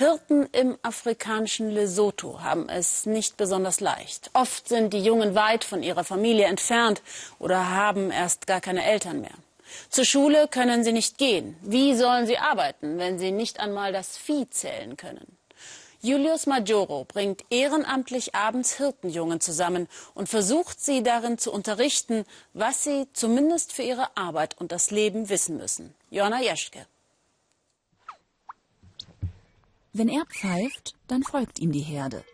Hirten im afrikanischen Lesotho haben es nicht besonders leicht. Oft sind die Jungen weit von ihrer Familie entfernt oder haben erst gar keine Eltern mehr. Zur Schule können sie nicht gehen. Wie sollen sie arbeiten, wenn sie nicht einmal das Vieh zählen können? Julius Majoro bringt ehrenamtlich abends Hirtenjungen zusammen und versucht sie darin zu unterrichten, was sie zumindest für ihre Arbeit und das Leben wissen müssen. Joanna Jeschke. Wenn er pfeift, dann folgt ihm die Herde.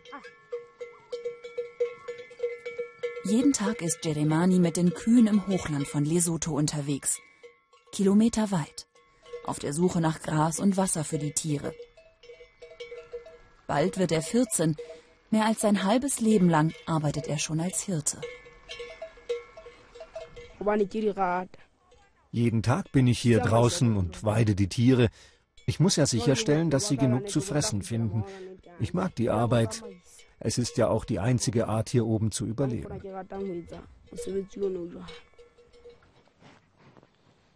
Jeden Tag ist Jeremani mit den Kühen im Hochland von Lesotho unterwegs. Kilometer weit. Auf der Suche nach Gras und Wasser für die Tiere. Bald wird er 14. Mehr als sein halbes Leben lang arbeitet er schon als Hirte. Jeden Tag bin ich hier draußen und weide die Tiere. Ich muss ja sicherstellen, dass sie genug zu fressen finden. Ich mag die Arbeit. Es ist ja auch die einzige Art, hier oben zu überleben.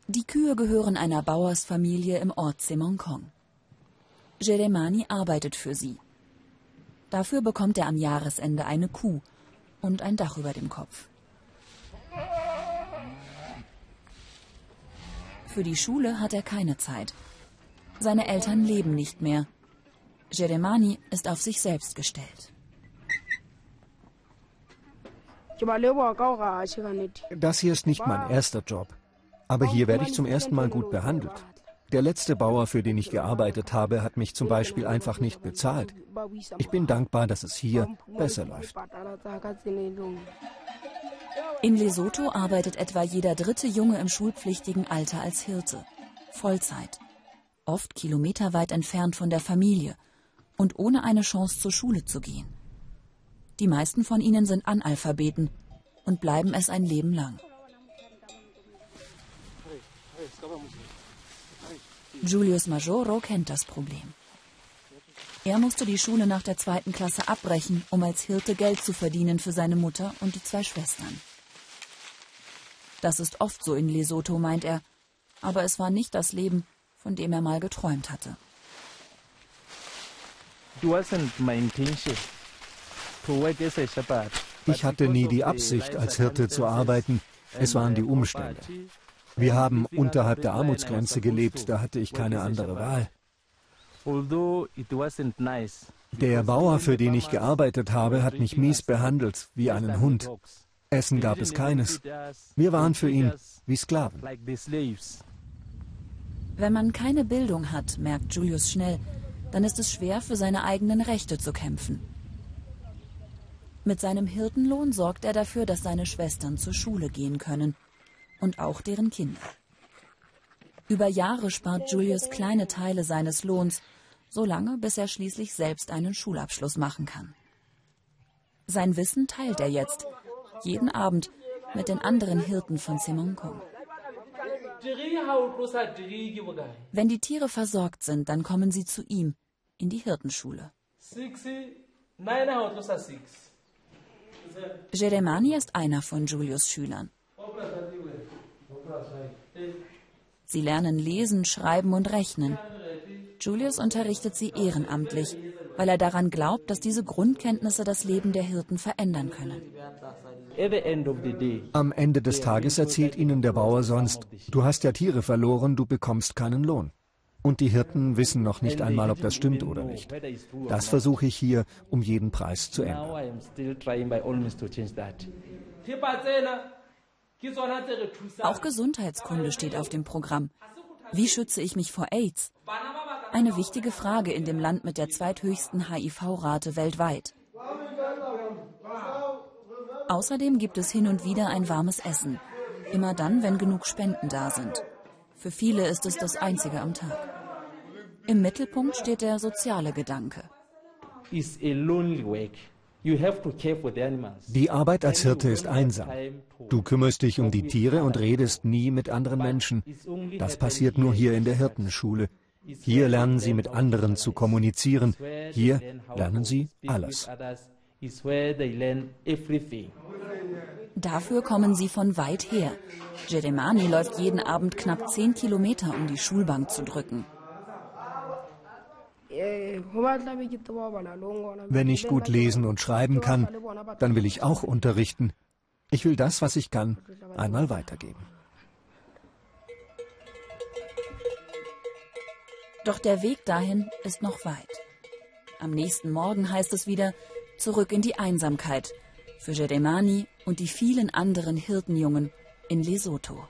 Die Kühe gehören einer Bauersfamilie im Ort Semonkong. Jeremani arbeitet für sie. Dafür bekommt er am Jahresende eine Kuh und ein Dach über dem Kopf. Für die Schule hat er keine Zeit. Seine Eltern leben nicht mehr. Jeremani ist auf sich selbst gestellt. Das hier ist nicht mein erster Job. Aber hier werde ich zum ersten Mal gut behandelt. Der letzte Bauer, für den ich gearbeitet habe, hat mich zum Beispiel einfach nicht bezahlt. Ich bin dankbar, dass es hier besser läuft. In Lesotho arbeitet etwa jeder dritte Junge im schulpflichtigen Alter als Hirte. Vollzeit. Oft kilometerweit entfernt von der Familie und ohne eine Chance zur Schule zu gehen. Die meisten von ihnen sind Analphabeten und bleiben es ein Leben lang. Julius Majoro kennt das Problem. Er musste die Schule nach der zweiten Klasse abbrechen, um als Hirte Geld zu verdienen für seine Mutter und die zwei Schwestern. Das ist oft so in Lesotho, meint er, aber es war nicht das Leben, von dem er mal geträumt hatte. Ich hatte nie die Absicht, als Hirte zu arbeiten. Es waren die Umstände. Wir haben unterhalb der Armutsgrenze gelebt, da hatte ich keine andere Wahl. Der Bauer, für den ich gearbeitet habe, hat mich mies behandelt, wie einen Hund. Essen gab es keines. Wir waren für ihn wie Sklaven. Wenn man keine Bildung hat, merkt Julius schnell, dann ist es schwer, für seine eigenen Rechte zu kämpfen. Mit seinem Hirtenlohn sorgt er dafür, dass seine Schwestern zur Schule gehen können und auch deren Kinder. Über Jahre spart Julius kleine Teile seines Lohns, so lange, bis er schließlich selbst einen Schulabschluss machen kann. Sein Wissen teilt er jetzt, jeden Abend, mit den anderen Hirten von Semonkong. Wenn die Tiere versorgt sind, dann kommen sie zu ihm in die Hirtenschule. Jeremani ist einer von Julius Schülern. Sie lernen lesen, schreiben und rechnen. Julius unterrichtet sie ehrenamtlich, weil er daran glaubt, dass diese Grundkenntnisse das Leben der Hirten verändern können. Am Ende des Tages erzählt ihnen der Bauer sonst, du hast ja Tiere verloren, du bekommst keinen Lohn. Und die Hirten wissen noch nicht einmal, ob das stimmt oder nicht. Das versuche ich hier um jeden Preis zu ändern. Auch Gesundheitskunde steht auf dem Programm. Wie schütze ich mich vor AIDS? Eine wichtige Frage in dem Land mit der zweithöchsten HIV-Rate weltweit. Außerdem gibt es hin und wieder ein warmes Essen. Immer dann, wenn genug Spenden da sind. Für viele ist es das einzige am Tag. Im Mittelpunkt steht der soziale Gedanke. Die Arbeit als Hirte ist einsam. Du kümmerst dich um die Tiere und redest nie mit anderen Menschen. Das passiert nur hier in der Hirtenschule. Hier lernen sie mit anderen zu kommunizieren. Hier lernen sie alles. Dafür kommen sie von weit her. Jeremani läuft jeden Abend knapp zehn Kilometer, um die Schulbank zu drücken. Wenn ich gut lesen und schreiben kann, dann will ich auch unterrichten. Ich will das, was ich kann, einmal weitergeben. Doch der Weg dahin ist noch weit. Am nächsten Morgen heißt es wieder zurück in die Einsamkeit für Jedemani und die vielen anderen Hirtenjungen in Lesotho.